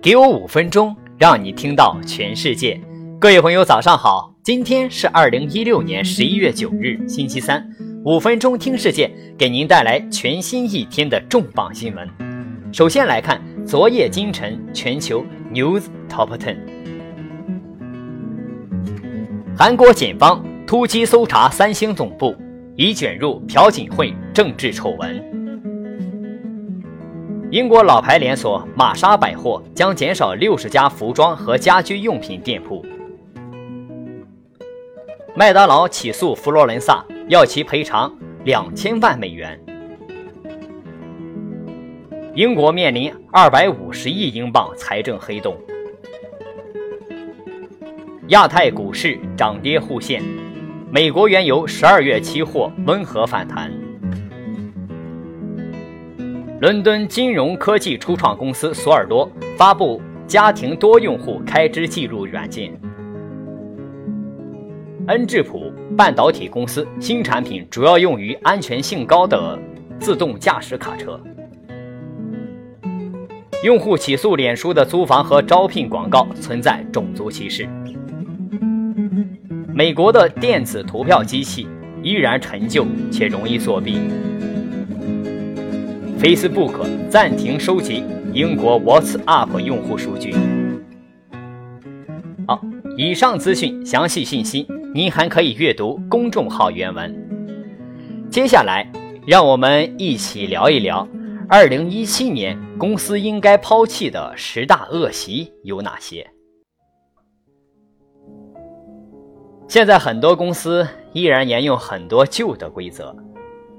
给我五分钟，让你听到全世界。各位朋友，早上好！今天是二零一六年十一月九日，星期三。五分钟听世界，给您带来全新一天的重磅新闻。首先来看昨夜今晨全球 News Top Ten。韩国检方突击搜查三星总部，已卷入朴槿惠政治丑闻。英国老牌连锁玛莎百货将减少六十家服装和家居用品店铺。麦当劳起诉佛罗伦萨，要其赔偿两千万美元。英国面临二百五十亿英镑财政黑洞。亚太股市涨跌互现，美国原油十二月期货温和反弹。伦敦金融科技初创公司索尔多发布家庭多用户开支记录软件。恩智浦半导体公司新产品主要用于安全性高的自动驾驶卡车。用户起诉脸书的租房和招聘广告存在种族歧视。美国的电子投票机器依然陈旧且容易作弊。Facebook 暂停收集英国 WhatsApp 用户数据。好，以上资讯详细信息您还可以阅读公众号原文。接下来，让我们一起聊一聊2017年公司应该抛弃的十大恶习有哪些。现在很多公司依然沿用很多旧的规则，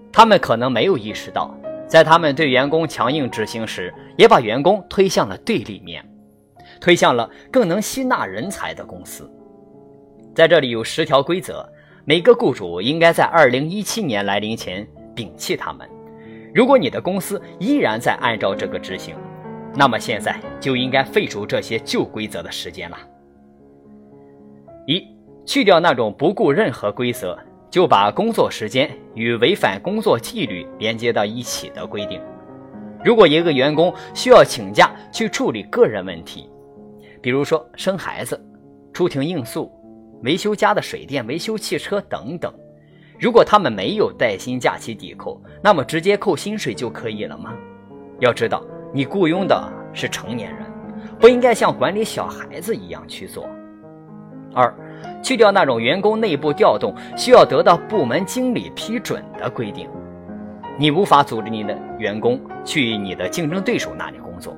他们可能没有意识到。在他们对员工强硬执行时，也把员工推向了对立面，推向了更能吸纳人才的公司。在这里有十条规则，每个雇主应该在二零一七年来临前摒弃它们。如果你的公司依然在按照这个执行，那么现在就应该废除这些旧规则的时间了。一，去掉那种不顾任何规则。就把工作时间与违反工作纪律连接到一起的规定。如果一个员工需要请假去处理个人问题，比如说生孩子、出庭应诉、维修家的水电、维修汽车等等，如果他们没有带薪假期抵扣，那么直接扣薪水就可以了吗？要知道，你雇佣的是成年人，不应该像管理小孩子一样去做。二。去掉那种员工内部调动需要得到部门经理批准的规定，你无法组织你的员工去你的竞争对手那里工作。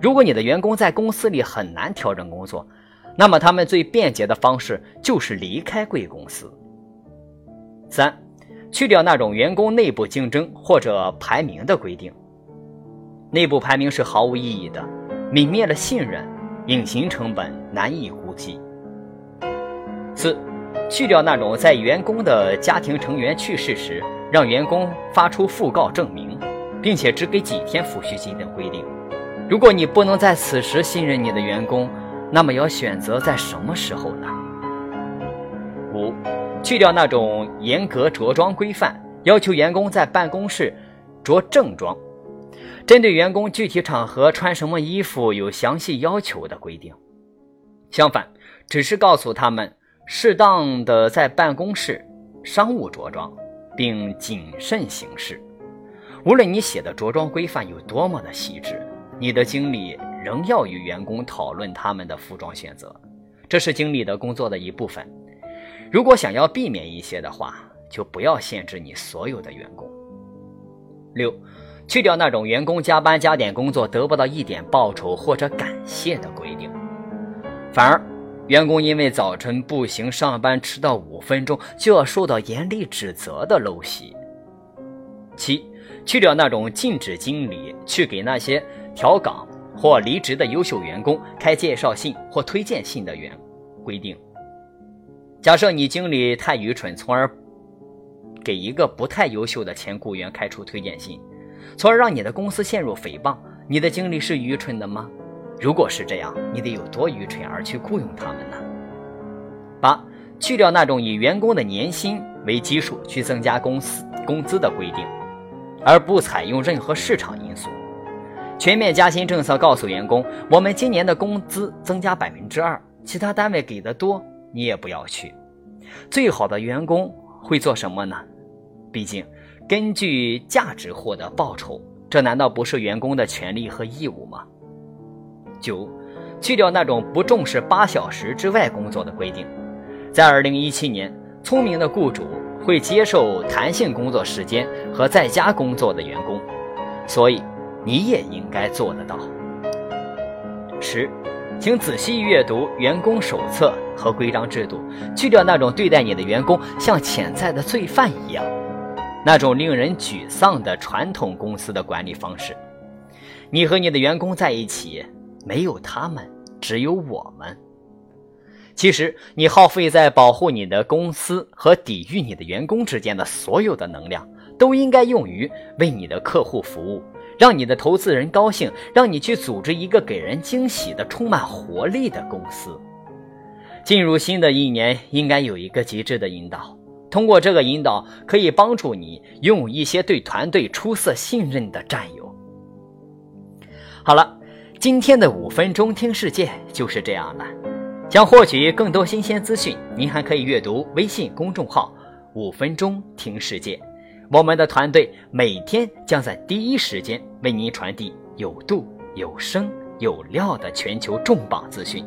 如果你的员工在公司里很难调整工作，那么他们最便捷的方式就是离开贵公司。三，去掉那种员工内部竞争或者排名的规定，内部排名是毫无意义的，泯灭了信任，隐形成本难以估计。四，去掉那种在员工的家庭成员去世时，让员工发出讣告证明，并且只给几天抚恤金等规定。如果你不能在此时信任你的员工，那么要选择在什么时候呢？五，去掉那种严格着装规范，要求员工在办公室着正装，针对员工具体场合穿什么衣服有详细要求的规定。相反，只是告诉他们。适当的在办公室商务着装，并谨慎行事。无论你写的着装规范有多么的细致，你的经理仍要与员工讨论他们的服装选择，这是经理的工作的一部分。如果想要避免一些的话，就不要限制你所有的员工。六，去掉那种员工加班加点工作得不到一点报酬或者感谢的规定，反而。员工因为早晨步行上班迟到五分钟就要受到严厉指责的陋习。七，去掉那种禁止经理去给那些调岗或离职的优秀员工开介绍信或推荐信的员规定。假设你经理太愚蠢，从而给一个不太优秀的前雇员开出推荐信，从而让你的公司陷入诽谤，你的经理是愚蠢的吗？如果是这样，你得有多愚蠢而去雇佣他们呢？八，去掉那种以员工的年薪为基数去增加公司工资的规定，而不采用任何市场因素。全面加薪政策告诉员工，我们今年的工资增加百分之二，其他单位给的多，你也不要去。最好的员工会做什么呢？毕竟，根据价值获得报酬，这难道不是员工的权利和义务吗？九，去掉那种不重视八小时之外工作的规定。在二零一七年，聪明的雇主会接受弹性工作时间和在家工作的员工，所以。你也应该做得到。十，请仔细阅读员工手册和规章制度，去掉那种对待你的员工像潜在的罪犯一样，那种令人沮丧的传统公司的管理方式。你和你的员工在一起，没有他们，只有我们。其实，你耗费在保护你的公司和抵御你的员工之间的所有的能量，都应该用于为你的客户服务。让你的投资人高兴，让你去组织一个给人惊喜的、充满活力的公司。进入新的一年，应该有一个极致的引导。通过这个引导，可以帮助你拥有一些对团队出色信任的战友。好了，今天的五分钟听世界就是这样了。想获取更多新鲜资讯，您还可以阅读微信公众号“五分钟听世界”。我们的团队每天将在第一时间为您传递有度、有声、有料的全球重磅资讯。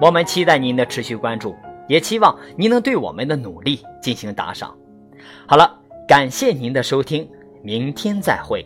我们期待您的持续关注，也期望您能对我们的努力进行打赏。好了，感谢您的收听，明天再会。